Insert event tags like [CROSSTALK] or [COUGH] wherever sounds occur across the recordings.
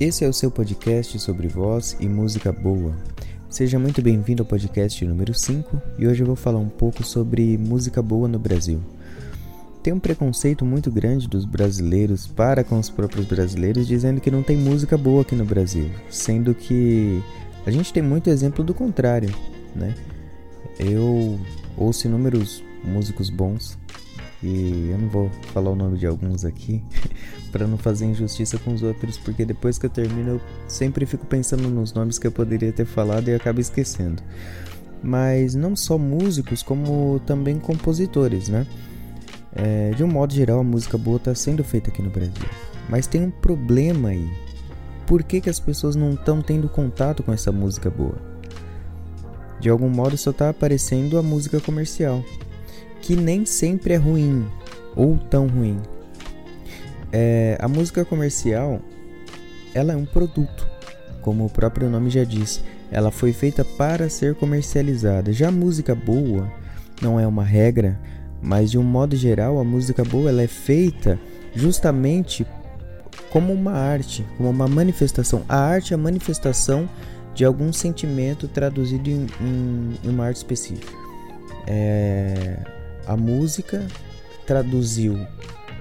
Esse é o seu podcast sobre voz e música boa. Seja muito bem-vindo ao podcast número 5 e hoje eu vou falar um pouco sobre música boa no Brasil. Tem um preconceito muito grande dos brasileiros para com os próprios brasileiros dizendo que não tem música boa aqui no Brasil, sendo que a gente tem muito exemplo do contrário, né? Eu ouço inúmeros músicos bons e eu não vou falar o nome de alguns aqui [LAUGHS] para não fazer injustiça com os outros, porque depois que eu termino eu sempre fico pensando nos nomes que eu poderia ter falado e acabo esquecendo. Mas não só músicos, como também compositores, né? É, de um modo geral, a música boa está sendo feita aqui no Brasil. Mas tem um problema aí. Por que, que as pessoas não estão tendo contato com essa música boa? De algum modo só está aparecendo a música comercial que nem sempre é ruim ou tão ruim. É, a música comercial ela é um produto, como o próprio nome já diz. Ela foi feita para ser comercializada. Já a música boa não é uma regra, mas de um modo geral a música boa ela é feita justamente como uma arte, como uma manifestação. A arte é a manifestação de algum sentimento traduzido em, em, em uma arte específica. É, a música traduziu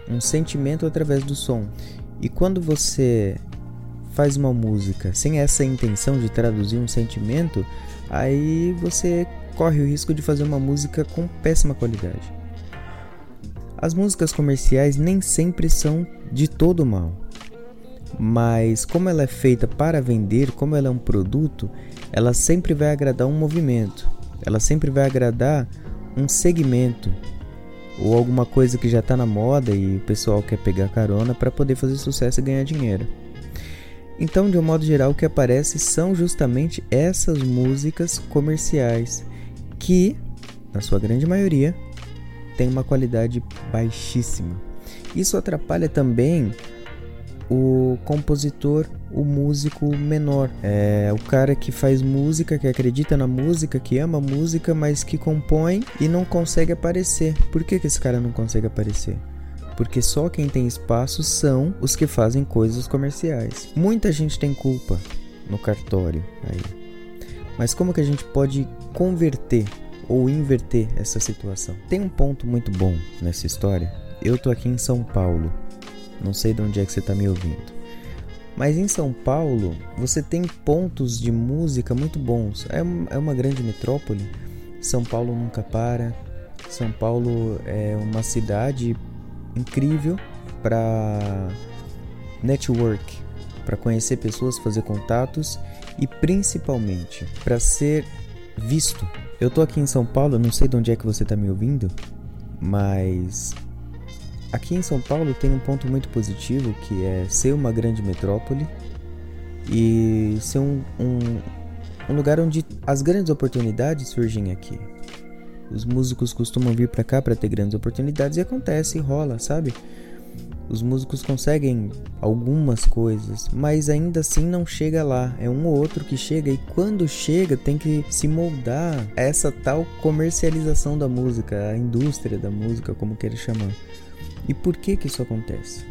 um sentimento através do som. E quando você faz uma música sem essa intenção de traduzir um sentimento, aí você corre o risco de fazer uma música com péssima qualidade. As músicas comerciais nem sempre são de todo mal, mas como ela é feita para vender, como ela é um produto, ela sempre vai agradar um movimento, ela sempre vai agradar um segmento ou alguma coisa que já está na moda e o pessoal quer pegar carona para poder fazer sucesso e ganhar dinheiro. Então, de um modo geral, o que aparece são justamente essas músicas comerciais que, na sua grande maioria, têm uma qualidade baixíssima. Isso atrapalha também o compositor, o músico menor. É o cara que faz música, que acredita na música, que ama música, mas que compõe e não consegue aparecer. Por que, que esse cara não consegue aparecer? Porque só quem tem espaço são os que fazem coisas comerciais. Muita gente tem culpa no cartório aí. Mas como que a gente pode converter ou inverter essa situação? Tem um ponto muito bom nessa história. Eu tô aqui em São Paulo não sei de onde é que você está me ouvindo. Mas em São Paulo, você tem pontos de música muito bons. É, é uma grande metrópole. São Paulo nunca para. São Paulo é uma cidade incrível para network, para conhecer pessoas, fazer contatos e principalmente para ser visto. Eu tô aqui em São Paulo, não sei de onde é que você está me ouvindo, mas Aqui em São Paulo tem um ponto muito positivo que é ser uma grande metrópole e ser um, um, um lugar onde as grandes oportunidades surgem aqui. Os músicos costumam vir para cá para ter grandes oportunidades e acontece, rola, sabe? Os músicos conseguem algumas coisas, mas ainda assim não chega lá. É um ou outro que chega e quando chega tem que se moldar a essa tal comercialização da música, a indústria da música, como queira chamar. E por que que isso acontece?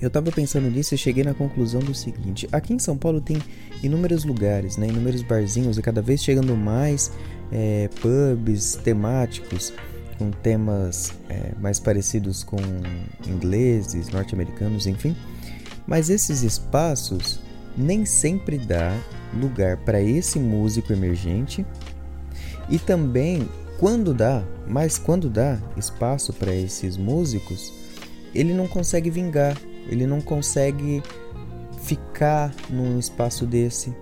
Eu estava pensando nisso e cheguei na conclusão do seguinte: aqui em São Paulo tem inúmeros lugares, né, inúmeros barzinhos e cada vez chegando mais é, pubs temáticos com temas é, mais parecidos com ingleses, norte-americanos, enfim. Mas esses espaços nem sempre dá lugar para esse músico emergente e também quando dá, mas quando dá espaço para esses músicos ele não consegue vingar, ele não consegue ficar num espaço desse.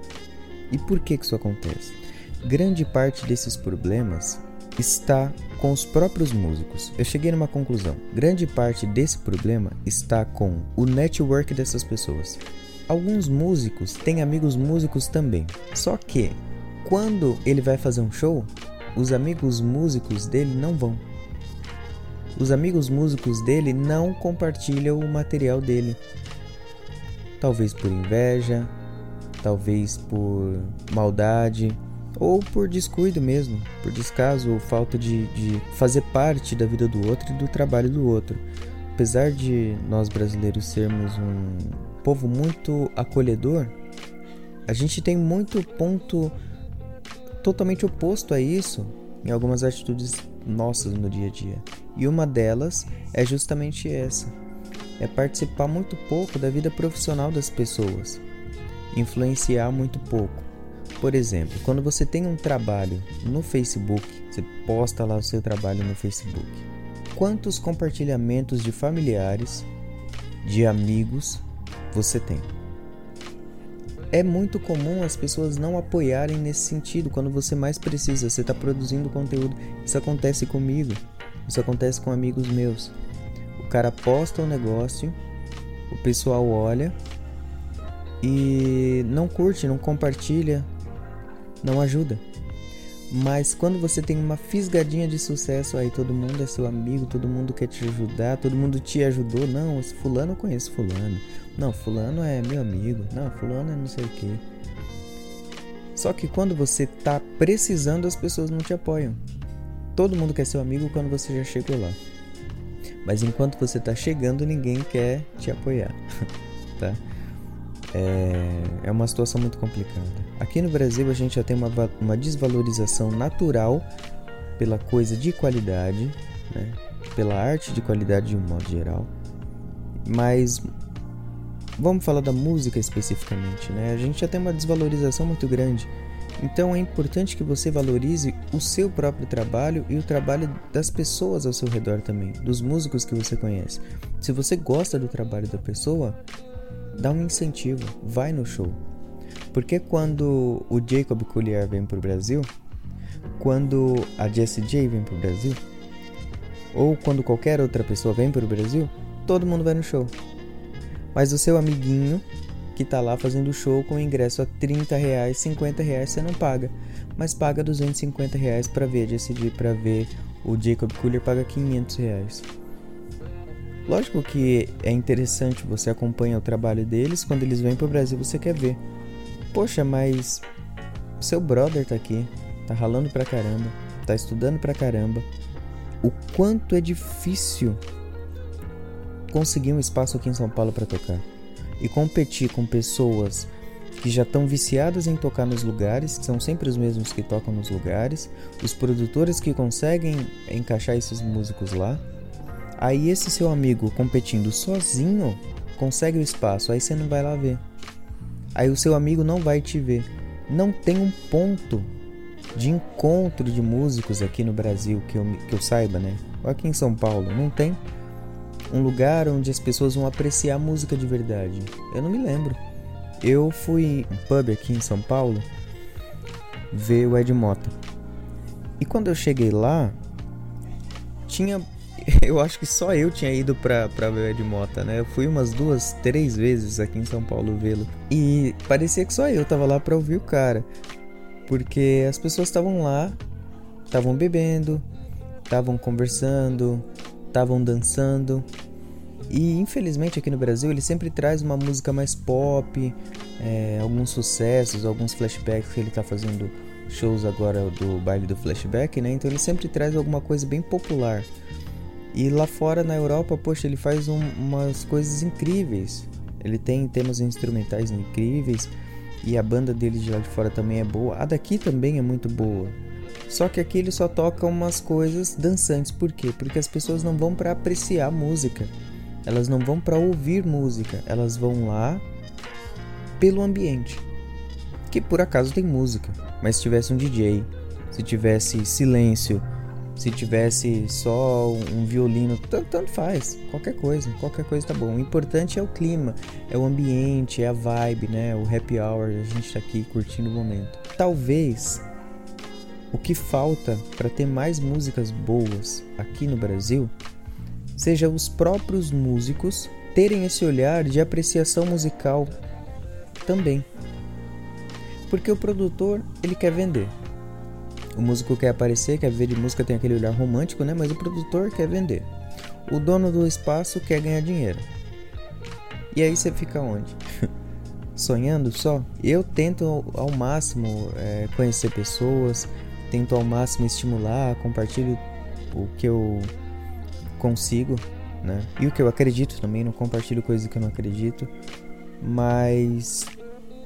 E por que, que isso acontece? Grande parte desses problemas está com os próprios músicos. Eu cheguei numa conclusão. Grande parte desse problema está com o network dessas pessoas. Alguns músicos têm amigos músicos também. Só que quando ele vai fazer um show, os amigos músicos dele não vão os amigos músicos dele não compartilham o material dele. Talvez por inveja, talvez por maldade, ou por descuido mesmo, por descaso ou falta de, de fazer parte da vida do outro e do trabalho do outro. apesar de nós brasileiros sermos um povo muito acolhedor, a gente tem muito ponto totalmente oposto a isso em algumas atitudes nossas no dia a dia. E uma delas é justamente essa: é participar muito pouco da vida profissional das pessoas, influenciar muito pouco. Por exemplo, quando você tem um trabalho no Facebook, você posta lá o seu trabalho no Facebook. Quantos compartilhamentos de familiares, de amigos você tem? É muito comum as pessoas não apoiarem nesse sentido quando você mais precisa. Você está produzindo conteúdo. Isso acontece comigo. Isso acontece com amigos meus. O cara posta um negócio, o pessoal olha e não curte, não compartilha, não ajuda. Mas quando você tem uma fisgadinha de sucesso, aí todo mundo é seu amigo, todo mundo quer te ajudar, todo mundo te ajudou. Não, esse fulano eu conheço fulano. Não, fulano é meu amigo. Não, fulano é não sei o que. Só que quando você tá precisando, as pessoas não te apoiam. Todo mundo quer seu amigo quando você já chegou lá. Mas enquanto você tá chegando, ninguém quer te apoiar, [LAUGHS] tá? é, é uma situação muito complicada. Aqui no Brasil a gente já tem uma, uma desvalorização natural pela coisa de qualidade, né? pela arte de qualidade de um modo geral. Mas vamos falar da música especificamente, né? A gente já tem uma desvalorização muito grande. Então é importante que você valorize o seu próprio trabalho e o trabalho das pessoas ao seu redor também, dos músicos que você conhece. Se você gosta do trabalho da pessoa, dá um incentivo, vai no show. Porque quando o Jacob Collier vem pro Brasil, quando a Jessie J vem pro Brasil, ou quando qualquer outra pessoa vem pro Brasil, todo mundo vai no show. Mas o seu amiguinho que tá lá fazendo show com ingresso a 30 reais, 50 reais você não paga, mas paga 250 reais para ver J, para ver o Jacob Collier paga 500 reais. Lógico que é interessante, você acompanha o trabalho deles, quando eles vêm pro Brasil você quer ver. Poxa, mas seu brother tá aqui, tá ralando pra caramba, tá estudando pra caramba. O quanto é difícil conseguir um espaço aqui em São Paulo para tocar e competir com pessoas que já estão viciadas em tocar nos lugares, que são sempre os mesmos que tocam nos lugares, os produtores que conseguem encaixar esses músicos lá Aí esse seu amigo competindo sozinho consegue o espaço, aí você não vai lá ver. Aí o seu amigo não vai te ver. Não tem um ponto de encontro de músicos aqui no Brasil que eu, que eu saiba, né? Aqui em São Paulo, não tem um lugar onde as pessoas vão apreciar música de verdade. Eu não me lembro. Eu fui em um pub aqui em São Paulo ver o Ed Mota. E quando eu cheguei lá, tinha [LAUGHS] eu acho que só eu tinha ido pra, pra ver o Ed Mota, né? Eu fui umas duas, três vezes aqui em São Paulo vê-lo. E parecia que só eu tava lá pra ouvir o cara. Porque as pessoas estavam lá, estavam bebendo, estavam conversando, estavam dançando. E infelizmente aqui no Brasil ele sempre traz uma música mais pop, é, alguns sucessos, alguns flashbacks que ele tá fazendo shows agora do baile do flashback, né? Então ele sempre traz alguma coisa bem popular. E lá fora na Europa, poxa, ele faz um, umas coisas incríveis. Ele tem temas instrumentais incríveis e a banda dele de lá de fora também é boa. A daqui também é muito boa. Só que aqui ele só toca umas coisas dançantes. Por quê? Porque as pessoas não vão para apreciar música. Elas não vão para ouvir música. Elas vão lá pelo ambiente. Que por acaso tem música. Mas se tivesse um DJ, se tivesse silêncio, se tivesse só um violino, tanto, tanto, faz, qualquer coisa, qualquer coisa tá bom. O importante é o clima, é o ambiente, é a vibe, né? O happy hour, a gente tá aqui curtindo o momento. Talvez o que falta para ter mais músicas boas aqui no Brasil seja os próprios músicos terem esse olhar de apreciação musical também. Porque o produtor, ele quer vender. O músico quer aparecer, quer ver de música, tem aquele olhar romântico, né? Mas o produtor quer vender. O dono do espaço quer ganhar dinheiro. E aí você fica onde? [LAUGHS] Sonhando só? Eu tento ao máximo é, conhecer pessoas, tento ao máximo estimular, compartilho o que eu consigo né? E o que eu acredito também, não compartilho coisas que eu não acredito, mas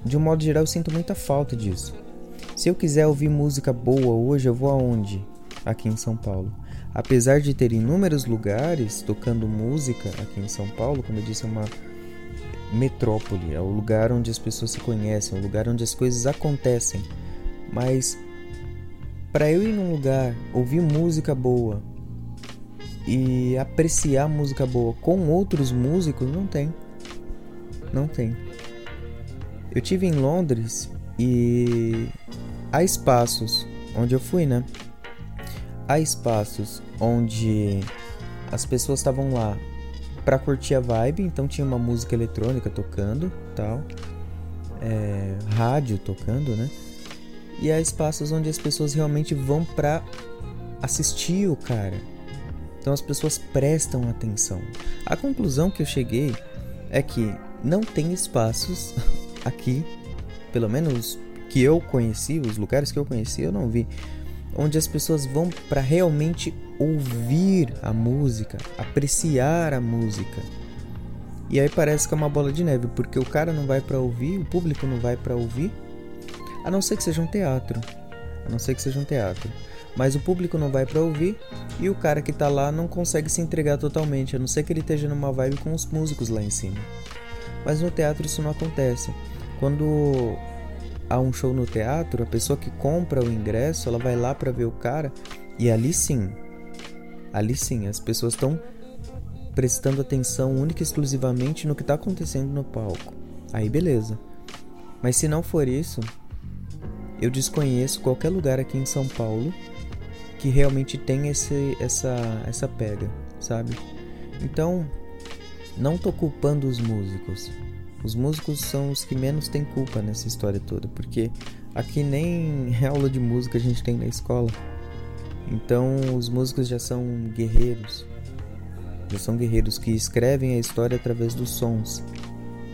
de um modo geral eu sinto muita falta disso. Se eu quiser ouvir música boa hoje, eu vou aonde? Aqui em São Paulo. Apesar de ter inúmeros lugares tocando música aqui em São Paulo, como eu disse, é uma metrópole, é o lugar onde as pessoas se conhecem, é o lugar onde as coisas acontecem. Mas para eu ir num lugar, ouvir música boa e apreciar música boa com outros músicos, não tem. Não tem. Eu tive em Londres e há espaços onde eu fui, né? Há espaços onde as pessoas estavam lá para curtir a vibe, então tinha uma música eletrônica tocando, tal, é, rádio tocando, né? E há espaços onde as pessoas realmente vão para assistir o cara. Então as pessoas prestam atenção. A conclusão que eu cheguei é que não tem espaços [LAUGHS] aqui, pelo menos que eu conheci, os lugares que eu conheci, eu não vi onde as pessoas vão para realmente ouvir a música, apreciar a música. E aí parece que é uma bola de neve, porque o cara não vai para ouvir, o público não vai para ouvir, a não ser que seja um teatro. A não ser que seja um teatro. Mas o público não vai para ouvir e o cara que tá lá não consegue se entregar totalmente, a não ser que ele esteja numa vibe com os músicos lá em cima. Mas no teatro isso não acontece. Quando há um show no teatro, a pessoa que compra o ingresso, ela vai lá para ver o cara e ali sim, ali sim, as pessoas estão prestando atenção única e exclusivamente no que está acontecendo no palco. Aí beleza. Mas se não for isso, eu desconheço qualquer lugar aqui em São Paulo que realmente tem esse, essa, essa pega, sabe? Então, não tô culpando os músicos. Os músicos são os que menos têm culpa nessa história toda, porque aqui nem [LAUGHS] aula de música a gente tem na escola. Então os músicos já são guerreiros. Já são guerreiros que escrevem a história através dos sons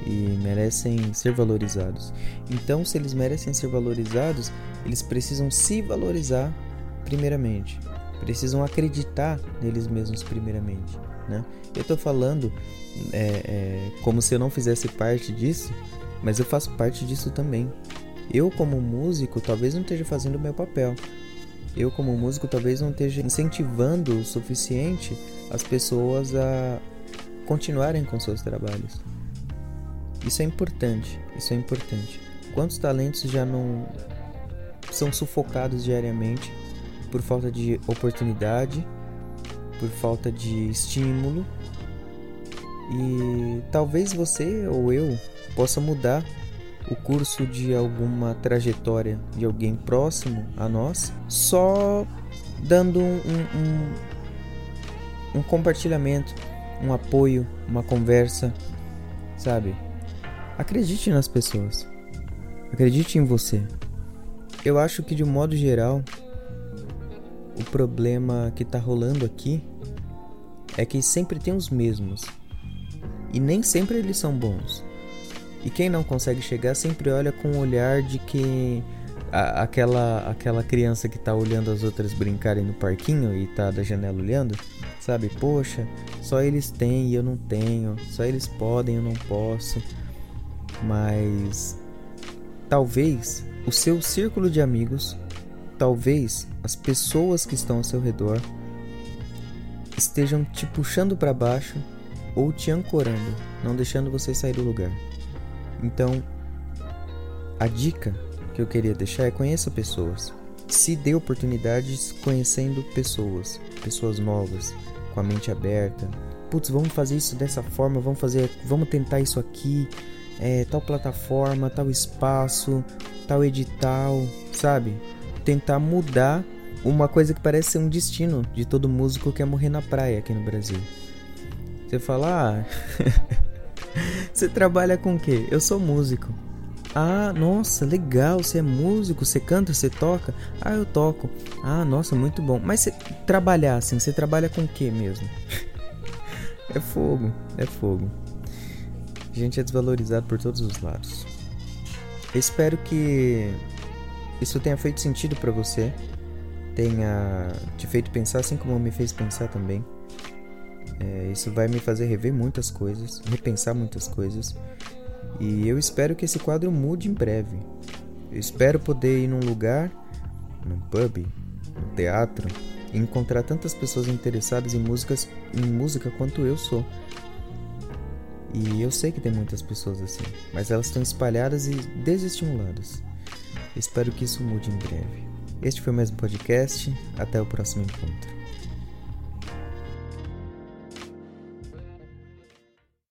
e merecem ser valorizados. Então, se eles merecem ser valorizados, eles precisam se valorizar primeiramente. Precisam acreditar neles mesmos primeiramente. Né? Eu estou falando é, é, como se eu não fizesse parte disso, mas eu faço parte disso também. Eu, como músico, talvez não esteja fazendo o meu papel. Eu, como músico, talvez não esteja incentivando o suficiente as pessoas a continuarem com seus trabalhos. Isso é importante, isso é importante. Quantos talentos já não são sufocados diariamente por falta de oportunidade, por falta de estímulo e talvez você ou eu possa mudar o curso de alguma trajetória de alguém próximo a nós só dando um, um, um compartilhamento, um apoio, uma conversa, sabe? Acredite nas pessoas. Acredite em você. Eu acho que de modo geral, o problema que tá rolando aqui é que sempre tem os mesmos e nem sempre eles são bons. E quem não consegue chegar sempre olha com o olhar de que aquela aquela criança que tá olhando as outras brincarem no parquinho e tá da janela olhando, sabe? Poxa, só eles têm e eu não tenho, só eles podem e eu não posso. Mas talvez o seu círculo de amigos, talvez as pessoas que estão ao seu redor estejam te puxando para baixo ou te ancorando, não deixando você sair do lugar. Então, a dica que eu queria deixar é conheça pessoas. Se dê oportunidades conhecendo pessoas, pessoas novas, com a mente aberta. Putz, vamos fazer isso dessa forma, vamos fazer, vamos tentar isso aqui, é, tal plataforma, tal espaço, tal edital, sabe? Tentar mudar uma coisa que parece ser um destino de todo músico que é morrer na praia aqui no Brasil. Você fala, ah, [LAUGHS] você trabalha com o quê? Eu sou músico. Ah, nossa, legal, você é músico, você canta, você toca? Ah, eu toco. Ah, nossa, muito bom. Mas você trabalhar assim, você trabalha com o que mesmo? [LAUGHS] é fogo, é fogo. A gente é desvalorizado por todos os lados. espero que isso tenha feito sentido para você, tenha te feito pensar assim como me fez pensar também. É, isso vai me fazer rever muitas coisas, repensar muitas coisas. E eu espero que esse quadro mude em breve. Eu espero poder ir num lugar, num pub, num teatro, e encontrar tantas pessoas interessadas em músicas, em música quanto eu sou. E eu sei que tem muitas pessoas assim, mas elas estão espalhadas e desestimuladas. Espero que isso mude em breve. Este foi mais um podcast. Até o próximo encontro.